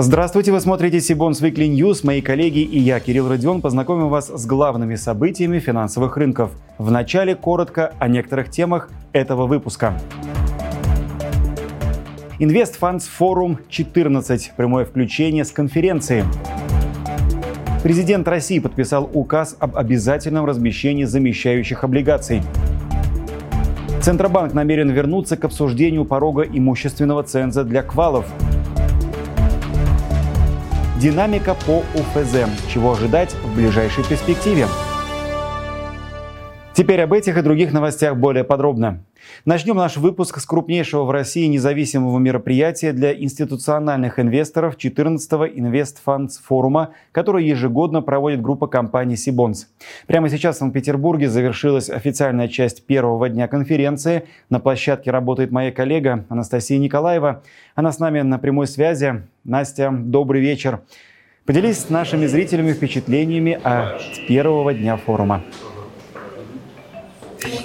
Здравствуйте, вы смотрите Сибонс Weekly News. Мои коллеги и я, Кирилл Родион, познакомим вас с главными событиями финансовых рынков. Вначале коротко о некоторых темах этого выпуска. Funds Forum 14. Прямое включение с конференции. Президент России подписал указ об обязательном размещении замещающих облигаций. Центробанк намерен вернуться к обсуждению порога имущественного ценза для квалов – Динамика по УФЗ. Чего ожидать в ближайшей перспективе? Теперь об этих и других новостях более подробно. Начнем наш выпуск с крупнейшего в России независимого мероприятия для институциональных инвесторов 14-го Invest Funds форума, который ежегодно проводит группа компаний Сибонс. Прямо сейчас в Санкт-Петербурге завершилась официальная часть первого дня конференции. На площадке работает моя коллега Анастасия Николаева. Она с нами на прямой связи. Настя, добрый вечер. Поделись с нашими зрителями впечатлениями от первого дня форума.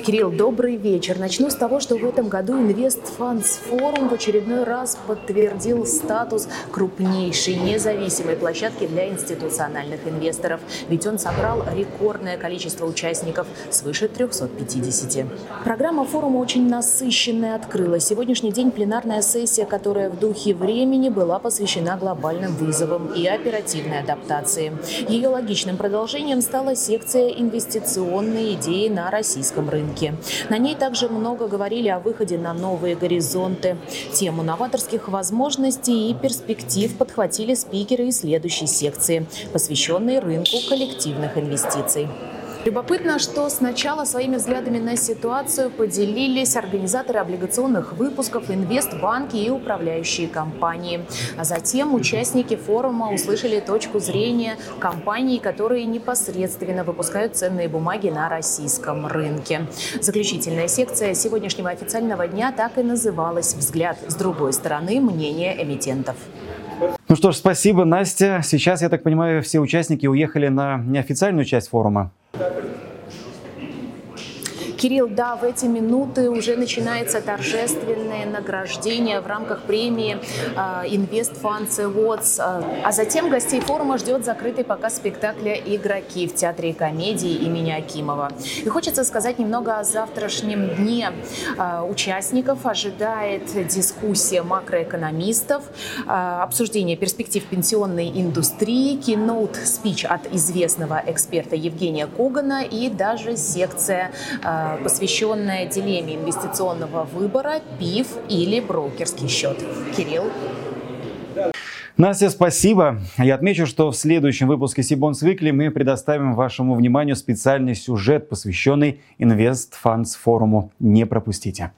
Кирилл, добрый вечер. Начну с того, что в этом году Forum в очередной раз подтвердил статус крупнейшей независимой площадки для институциональных инвесторов. Ведь он собрал рекордное количество участников, свыше 350. Программа форума очень насыщенная открыла. Сегодняшний день пленарная сессия, которая в духе времени была посвящена глобальным вызовам и оперативной адаптации. Ее логичным продолжением стала секция «Инвестиционные идеи на российском рынке» рынке. На ней также много говорили о выходе на новые горизонты. Тему новаторских возможностей и перспектив подхватили спикеры из следующей секции, посвященной рынку коллективных инвестиций. Любопытно, что сначала своими взглядами на ситуацию поделились организаторы облигационных выпусков, инвестбанки и управляющие компании. А затем участники форума услышали точку зрения компаний, которые непосредственно выпускают ценные бумаги на российском рынке. Заключительная секция сегодняшнего официального дня так и называлась «Взгляд с другой стороны. Мнение эмитентов». Ну что ж, спасибо, Настя. Сейчас, я так понимаю, все участники уехали на неофициальную часть форума. Кирилл, да, в эти минуты уже начинается торжественное награждение в рамках премии а, Invest Funds Awards. А, а затем гостей форума ждет закрытый показ спектакля «Игроки» в Театре комедии имени Акимова. И хочется сказать немного о завтрашнем дне. А, участников ожидает дискуссия макроэкономистов, обсуждение перспектив пенсионной индустрии, киноут спич от известного эксперта Евгения Когана и даже секция посвященная дилемме инвестиционного выбора, ПИФ или брокерский счет. Кирилл? Настя, спасибо. Я отмечу, что в следующем выпуске Сибонс Weekly мы предоставим вашему вниманию специальный сюжет, посвященный Funds форуму. Не пропустите.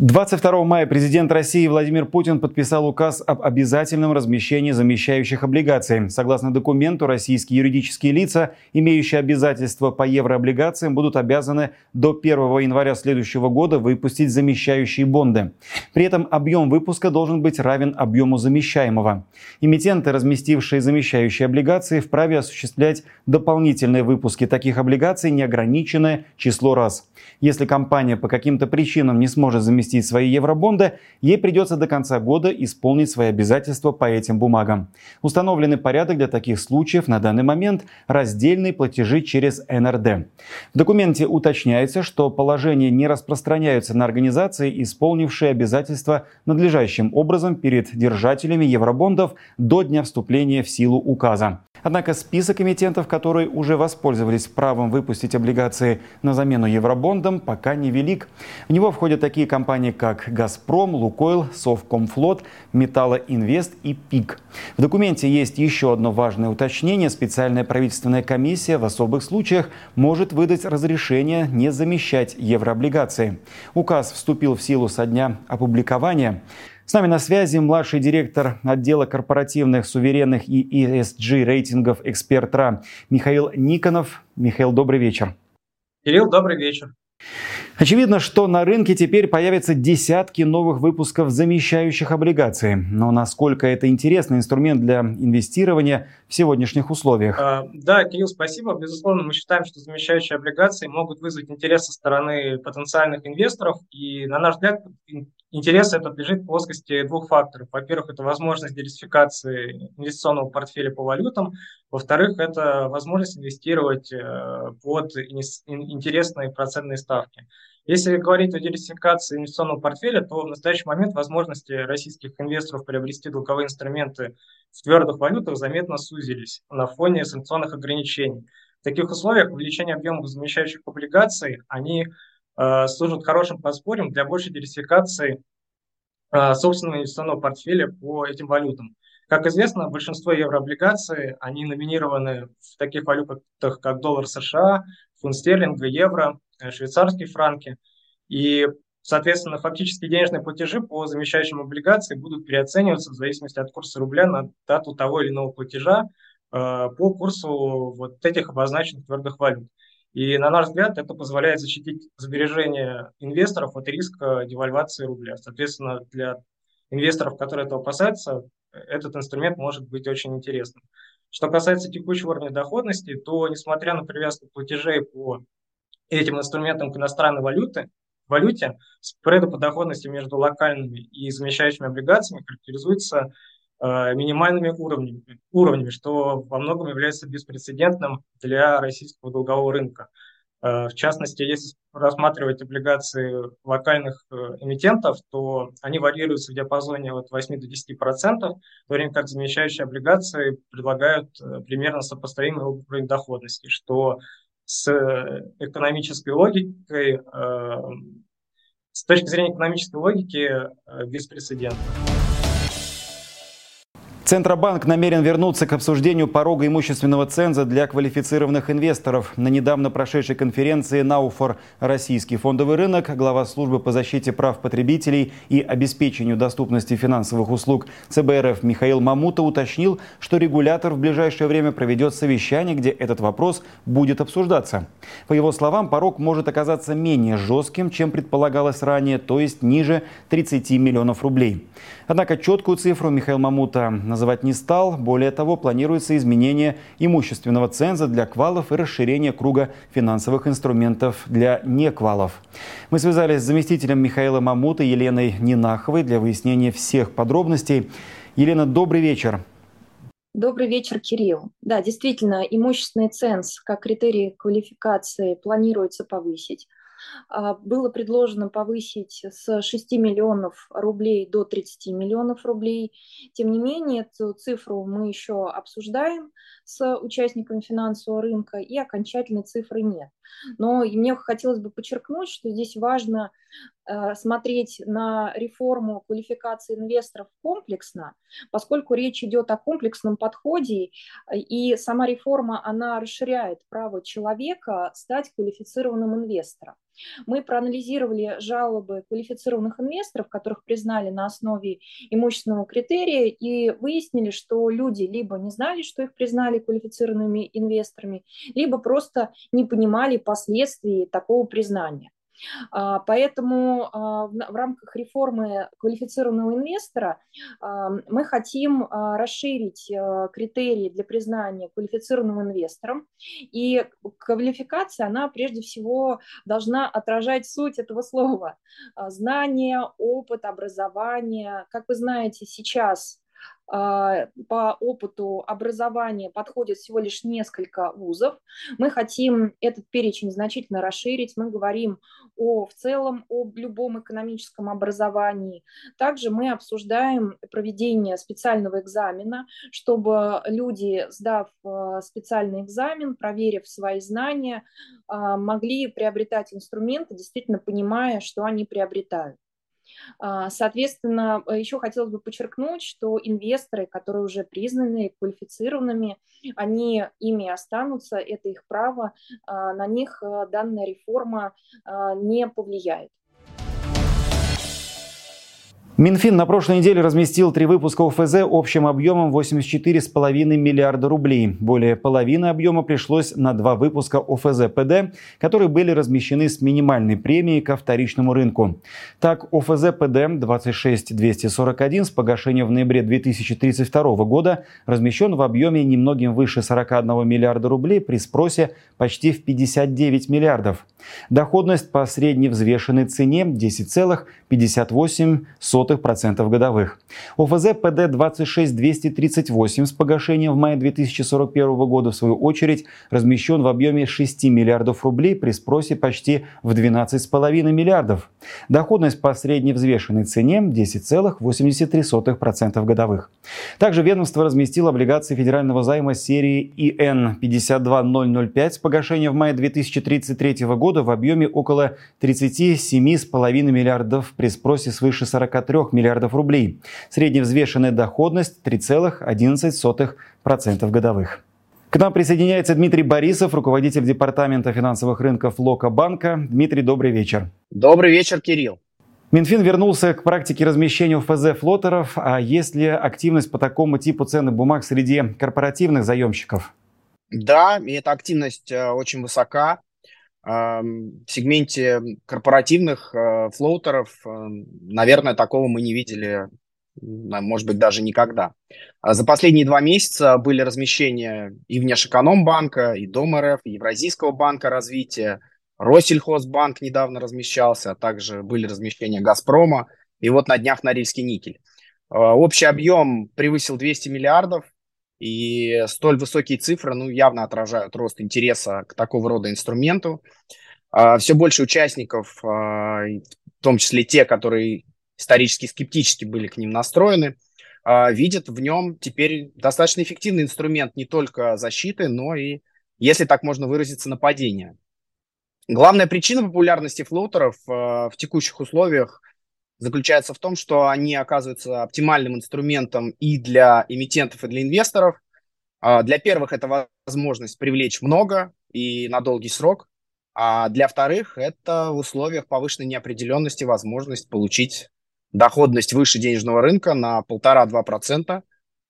22 мая президент России Владимир Путин подписал указ об обязательном размещении замещающих облигаций. Согласно документу, российские юридические лица, имеющие обязательства по еврооблигациям, будут обязаны до 1 января следующего года выпустить замещающие бонды. При этом объем выпуска должен быть равен объему замещаемого. Эмитенты, разместившие замещающие облигации, вправе осуществлять дополнительные выпуски таких облигаций неограниченное число раз. Если компания по каким-то причинам не сможет заместить разместить свои евробонды, ей придется до конца года исполнить свои обязательства по этим бумагам. Установленный порядок для таких случаев на данный момент – раздельные платежи через НРД. В документе уточняется, что положения не распространяются на организации, исполнившие обязательства надлежащим образом перед держателями евробондов до дня вступления в силу указа. Однако список эмитентов, которые уже воспользовались правом выпустить облигации на замену евробондам, пока не велик. В него входят такие компании, как «Газпром», «Лукойл», «Совкомфлот», «Металлоинвест» и «ПИК». В документе есть еще одно важное уточнение. Специальная правительственная комиссия в особых случаях может выдать разрешение не замещать еврооблигации. Указ вступил в силу со дня опубликования. С нами на связи младший директор отдела корпоративных, суверенных и ESG рейтингов эксперт РА Михаил Никонов. Михаил, добрый вечер. Кирилл, добрый вечер. Очевидно, что на рынке теперь появятся десятки новых выпусков замещающих облигаций. Но насколько это интересный инструмент для инвестирования в сегодняшних условиях? А, да, Кирилл, спасибо. Безусловно, мы считаем, что замещающие облигации могут вызвать интерес со стороны потенциальных инвесторов. И, на наш взгляд, интерес этот лежит в плоскости двух факторов. Во-первых, это возможность диверсификации инвестиционного портфеля по валютам. Во-вторых, это возможность инвестировать э, под интересные процентные ставки. Если говорить о диверсификации инвестиционного портфеля, то в настоящий момент возможности российских инвесторов приобрести долговые инструменты в твердых валютах заметно сузились на фоне санкционных ограничений. В таких условиях увеличение объемов замещающих облигаций, они служат хорошим подспорьем для большей диверсификации э, собственного инвестиционного портфеля по этим валютам. Как известно, большинство еврооблигаций, они номинированы в таких валютах, как доллар США, фунт стерлинга, евро, э, швейцарские франки. И, соответственно, фактически денежные платежи по замещающим облигациям будут переоцениваться в зависимости от курса рубля на дату того или иного платежа, Э, по курсу вот этих обозначенных твердых валют. И, на наш взгляд, это позволяет защитить сбережения инвесторов от риска девальвации рубля. Соответственно, для инвесторов, которые этого опасаются, этот инструмент может быть очень интересным. Что касается текущего уровня доходности, то, несмотря на привязку платежей по этим инструментам к иностранной валюте, валюте, спреды по доходности между локальными и замещающими облигациями характеризуется Э, минимальными уровнями, уровнями, что во многом является беспрецедентным для российского долгового рынка. Э, в частности, если рассматривать облигации локальных э, эмитентов, то они варьируются в диапазоне от 8 до 10 процентов, в то время как замещающие облигации предлагают примерно сопоставимый уровень доходности, что с экономической логикой, с точки зрения экономической логики, беспрецедентно. Центробанк намерен вернуться к обсуждению порога имущественного ценза для квалифицированных инвесторов. На недавно прошедшей конференции «Науфор. Российский фондовый рынок» глава службы по защите прав потребителей и обеспечению доступности финансовых услуг ЦБРФ Михаил Мамута уточнил, что регулятор в ближайшее время проведет совещание, где этот вопрос будет обсуждаться. По его словам, порог может оказаться менее жестким, чем предполагалось ранее, то есть ниже 30 миллионов рублей. Однако четкую цифру Михаил Мамута называть не стал. Более того, планируется изменение имущественного ценза для квалов и расширение круга финансовых инструментов для неквалов. Мы связались с заместителем Михаила Мамута Еленой Нинаховой для выяснения всех подробностей. Елена, добрый вечер. Добрый вечер, Кирилл. Да, действительно, имущественный ценз как критерий квалификации планируется повысить. А, было предложено повысить с 6 миллионов рублей до 30 миллионов рублей. Тем не менее, эту цифру мы еще обсуждаем с участниками финансового рынка, и окончательной цифры нет. Но мне хотелось бы подчеркнуть, что здесь важно э, смотреть на реформу квалификации инвесторов комплексно, поскольку речь идет о комплексном подходе, и сама реформа, она расширяет право человека стать квалифицированным инвестором. Мы проанализировали жалобы квалифицированных инвесторов, которых признали на основе имущественного критерия, и выяснили, что люди либо не знали, что их признали квалифицированными инвесторами, либо просто не понимали последствий такого признания. А, поэтому а, в рамках реформы квалифицированного инвестора а, мы хотим расширить критерии для признания квалифицированным инвестором. И квалификация, она прежде всего должна отражать суть этого слова. Знание, опыт, образование. Как вы знаете, сейчас по опыту образования подходит всего лишь несколько вузов. Мы хотим этот перечень значительно расширить. Мы говорим о, в целом об любом экономическом образовании. Также мы обсуждаем проведение специального экзамена, чтобы люди, сдав а, специальный экзамен, проверив свои знания, а, могли приобретать инструменты, действительно понимая, что они приобретают. А, соответственно, еще хотелось бы подчеркнуть, что инвесторы, которые уже признаны квалифицированными, они ими останутся, это их право, а, на них э, данная реформа а, не повлияет. Минфин на прошлой неделе разместил три выпуска ОФЗ общим объемом 84,5 миллиарда рублей. Более половины объема пришлось на два выпуска ОФЗ ПД, которые были размещены с минимальной премией ко вторичному рынку. Так, ОФЗ ПД 26241 с погашением в ноябре 2032 года размещен в объеме немногим выше 41 миллиарда рублей при спросе почти в 59 миллиардов. Доходность по средневзвешенной цене 10,58 0,2% годовых. ОФЗ ПД 26238 с погашением в мае 2041 года, в свою очередь, размещен в объеме 6 миллиардов рублей при спросе почти в 12,5 миллиардов. Доходность по средневзвешенной цене 10,83% годовых. Также ведомство разместило облигации федерального займа серии ИН 52005 с погашением в мае 2033 года в объеме около 37,5 миллиардов при спросе свыше 43 миллиардов рублей. Средневзвешенная доходность 3,11% годовых. К нам присоединяется Дмитрий Борисов, руководитель Департамента финансовых рынков Лока Банка. Дмитрий, добрый вечер. Добрый вечер, Кирилл. Минфин вернулся к практике размещения ФЗ флотеров. А есть ли активность по такому типу ценных бумаг среди корпоративных заемщиков? Да, и эта активность э, очень высока в сегменте корпоративных э, флоутеров, э, наверное, такого мы не видели, может быть, даже никогда. А за последние два месяца были размещения и Внешэкономбанка, и Дом РФ, и Евразийского банка развития, Россельхозбанк недавно размещался, а также были размещения Газпрома, и вот на днях Норильский никель. Э, общий объем превысил 200 миллиардов, и столь высокие цифры ну, явно отражают рост интереса к такого рода инструменту. А, Все больше участников, а, в том числе те, которые исторически скептически были к ним настроены, а, видят в нем теперь достаточно эффективный инструмент не только защиты, но и, если так можно выразиться, нападения. Главная причина популярности флоутеров в текущих условиях заключается в том, что они оказываются оптимальным инструментом и для эмитентов, и для инвесторов. А, для первых это возможность привлечь много и на долгий срок, а для вторых это в условиях повышенной неопределенности возможность получить доходность выше денежного рынка на 1,5-2%,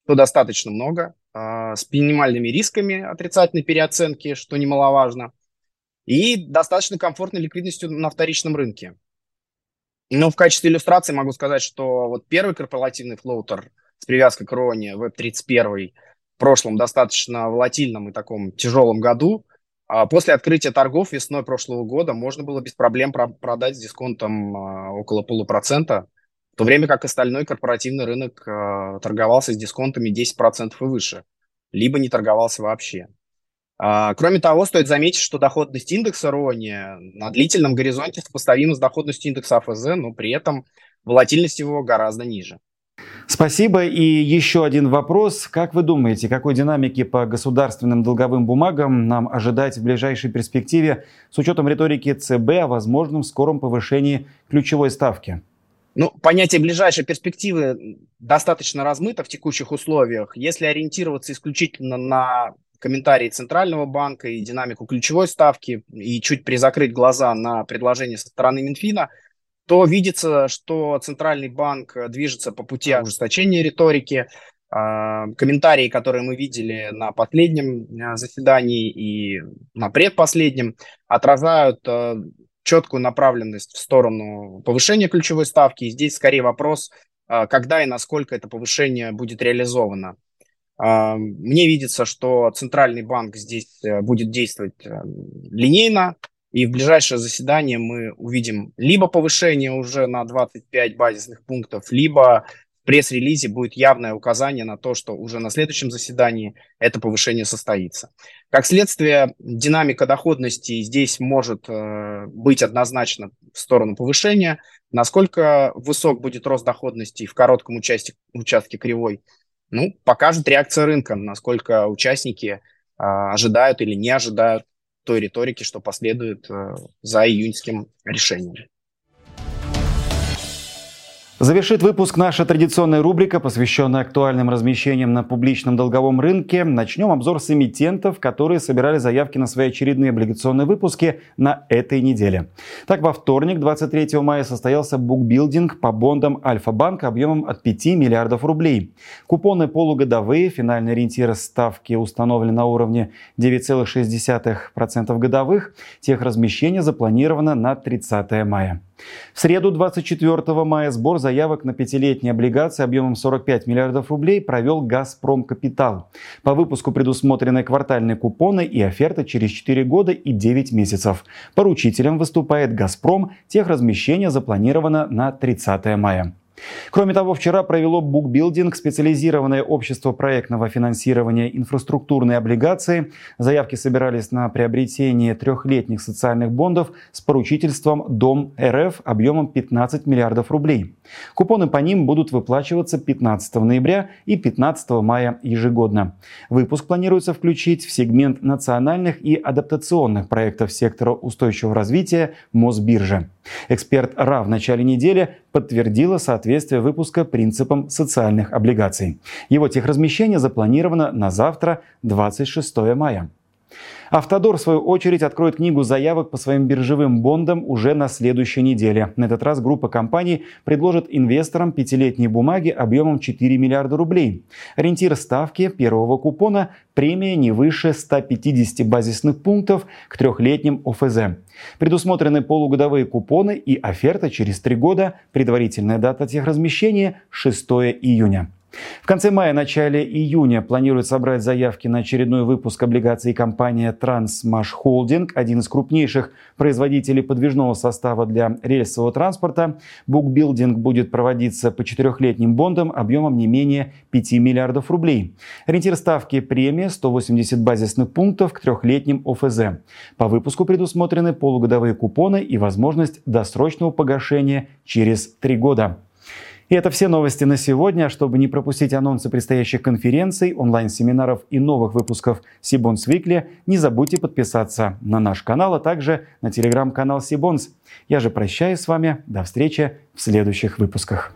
что достаточно много, а, с минимальными рисками отрицательной переоценки, что немаловажно, и достаточно комфортной ликвидностью на вторичном рынке. Ну, в качестве иллюстрации могу сказать, что вот первый корпоративный флоутер с привязкой к Роне, Web31, в прошлом достаточно волатильном и таком тяжелом году, а после открытия торгов весной прошлого года можно было без проблем продать с дисконтом а, около полупроцента, в то время как остальной корпоративный рынок а, торговался с дисконтами 10% и выше, либо не торговался вообще. А, кроме того, стоит заметить, что доходность индекса РОНИ на длительном горизонте сопоставима с доходностью индекса АФЗ, но при этом волатильность его гораздо ниже. Спасибо. И еще один вопрос. Как вы думаете, какой динамики по государственным долговым бумагам нам ожидать в ближайшей перспективе с учетом риторики ЦБ о возможном скором повышении ключевой ставки? Ну, понятие ближайшей перспективы достаточно размыто в текущих условиях. Если ориентироваться исключительно на комментарии Центрального банка и динамику ключевой ставки, и чуть призакрыть глаза на предложение со стороны Минфина, то видится, что Центральный банк движется по пути ужесточения риторики. А, комментарии, которые мы видели на последнем а, заседании и на предпоследнем, отражают а, четкую направленность в сторону повышения ключевой ставки. И здесь скорее вопрос, когда и насколько это повышение будет реализовано. Мне видится, что Центральный банк здесь э, будет действовать э, линейно, и в ближайшее заседание мы увидим либо повышение уже на 25 базисных пунктов, либо в пресс-релизе будет явное указание на то, что уже на следующем заседании это повышение состоится. Как следствие, динамика доходности здесь может э, быть однозначно в сторону повышения. Насколько высок будет рост доходности в коротком участке, участке кривой, ну, покажет реакция рынка, насколько участники а, ожидают или не ожидают той риторики, что последует а, за июньским решением. Завершит выпуск наша традиционная рубрика, посвященная актуальным размещениям на публичном долговом рынке. Начнем обзор с эмитентов, которые собирали заявки на свои очередные облигационные выпуски на этой неделе. Так, во вторник, 23 мая, состоялся букбилдинг по бондам Альфа-банка объемом от 5 миллиардов рублей. Купоны полугодовые, финальный ориентир ставки установлены на уровне 9,6% годовых. Техразмещение запланировано на 30 мая. В среду 24 мая сбор заявок на пятилетние облигации объемом 45 миллиардов рублей провел «Газпром Капитал». По выпуску предусмотрены квартальные купоны и оферты через 4 года и 9 месяцев. Поручителем выступает «Газпром». Техразмещение запланировано на 30 мая. Кроме того, вчера провело букбилдинг специализированное общество проектного финансирования инфраструктурной облигации. Заявки собирались на приобретение трехлетних социальных бондов с поручительством Дом РФ объемом 15 миллиардов рублей. Купоны по ним будут выплачиваться 15 ноября и 15 мая ежегодно. Выпуск планируется включить в сегмент национальных и адаптационных проектов сектора устойчивого развития Мосбиржи. Эксперт РА в начале недели подтвердила соответствие выпуска принципам социальных облигаций. Его техразмещение запланировано на завтра, 26 мая. Автодор, в свою очередь, откроет книгу заявок по своим биржевым бондам уже на следующей неделе. На этот раз группа компаний предложит инвесторам пятилетние бумаги объемом 4 миллиарда рублей. Ориентир ставки первого купона – премия не выше 150 базисных пунктов к трехлетним ОФЗ. Предусмотрены полугодовые купоны и оферта через три года, предварительная дата техразмещения – 6 июня. В конце мая-начале июня планирует собрать заявки на очередной выпуск облигаций компания Transmash Holding, один из крупнейших производителей подвижного состава для рельсового транспорта. Букбилдинг будет проводиться по четырехлетним бондам объемом не менее 5 миллиардов рублей. Ориентир ставки премия 180 базисных пунктов к трехлетним ОФЗ. По выпуску предусмотрены полугодовые купоны и возможность досрочного погашения через три года. И это все новости на сегодня. Чтобы не пропустить анонсы предстоящих конференций, онлайн-семинаров и новых выпусков Сибонс Викли, не забудьте подписаться на наш канал, а также на телеграм-канал Сибонс. Я же прощаюсь с вами. До встречи в следующих выпусках.